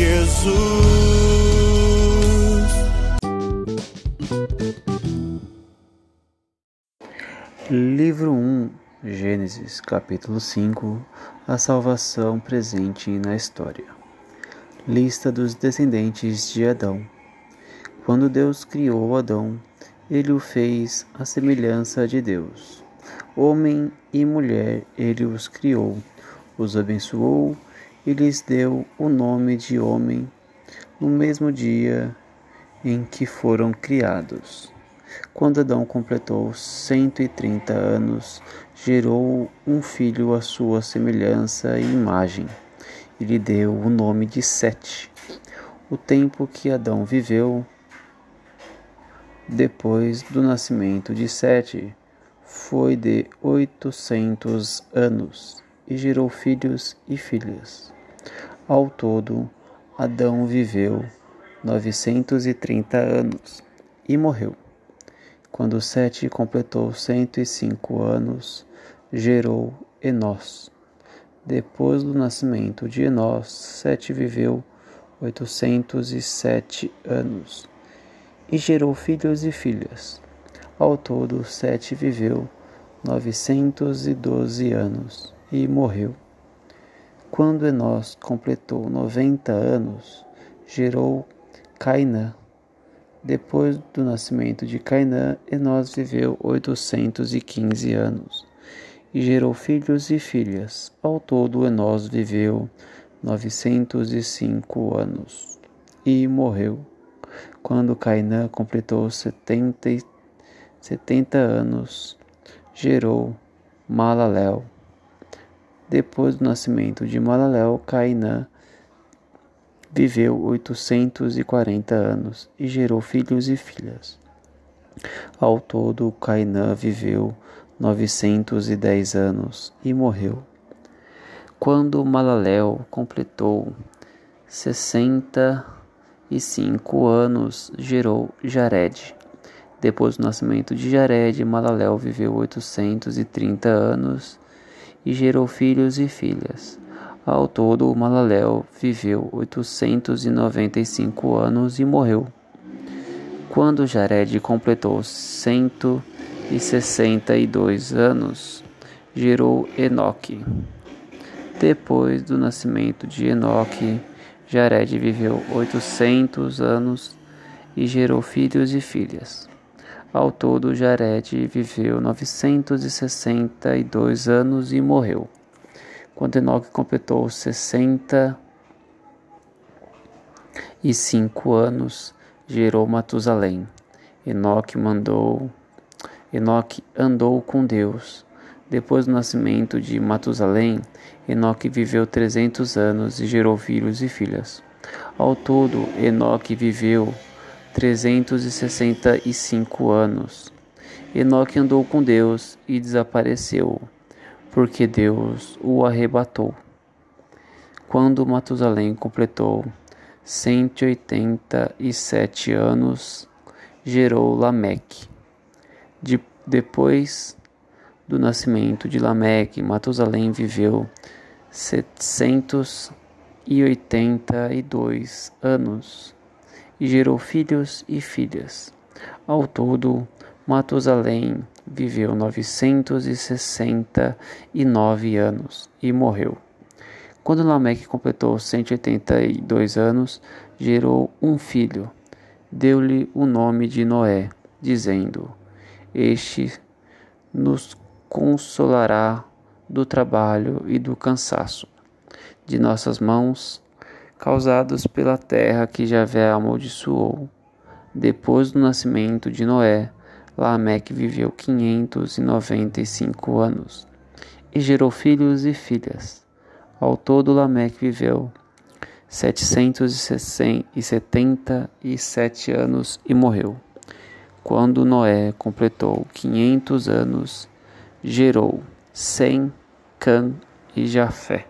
Jesus. Livro 1, Gênesis, capítulo 5 A salvação presente na história. Lista dos descendentes de Adão. Quando Deus criou Adão, ele o fez à semelhança de Deus. Homem e mulher ele os criou, os abençoou e lhes deu o nome de homem no mesmo dia em que foram criados. Quando Adão completou 130 anos, gerou um filho à sua semelhança e imagem, e lhe deu o nome de Sete. O tempo que Adão viveu depois do nascimento de Sete foi de 800 anos, e gerou filhos e filhas. Ao todo, Adão viveu 930 anos e morreu. Quando Sete completou 105 anos, gerou Enós. Depois do nascimento de Enós, Sete viveu 807 anos e gerou filhos e filhas. Ao todo, Sete viveu 912 anos e morreu. Quando Enós completou 90 anos, gerou Cainã. Depois do nascimento de Cainã, Enós viveu 815 anos e gerou filhos e filhas. Ao todo, Enós viveu 905 anos e morreu. Quando Cainã completou 70, e- 70 anos, gerou Malaléu. Depois do nascimento de Malaléu, Cainã viveu 840 anos e gerou filhos e filhas. Ao todo, Cainã viveu 910 anos e morreu. Quando Malaléu completou 65 anos, gerou Jared. Depois do nascimento de Jared, Malaléu viveu 830 anos e gerou filhos e filhas. Ao todo, Malaléu viveu 895 anos e morreu. Quando Jared completou 162 anos, gerou Enoque. Depois do nascimento de Enoque, Jared viveu 800 anos e gerou filhos e filhas. Ao todo, Jared viveu 962 anos e morreu. Quando Enoque completou 65 anos, gerou Matusalém. Enoque mandou Enoque andou com Deus. Depois do nascimento de Matusalém, Enoque viveu 300 anos e gerou filhos e filhas. Ao todo, Enoque viveu 365 anos. Enoque andou com Deus e desapareceu, porque Deus o arrebatou. Quando Matusalém completou 187 anos, gerou Lameque. De, depois do nascimento de Lameque, Matusalém viveu 782 anos e gerou filhos e filhas. Ao todo, Matusalém viveu 969 anos e morreu. Quando Lameque completou 182 anos, gerou um filho. Deu-lhe o nome de Noé, dizendo: Este nos consolará do trabalho e do cansaço de nossas mãos, causados pela terra que Javé amaldiçoou. Depois do nascimento de Noé, Lameque viveu quinhentos e noventa e cinco anos e gerou filhos e filhas. Ao todo, Lameque viveu setecentos e setenta e sete anos e morreu. Quando Noé completou quinhentos anos, gerou Sem, Cã e Jafé.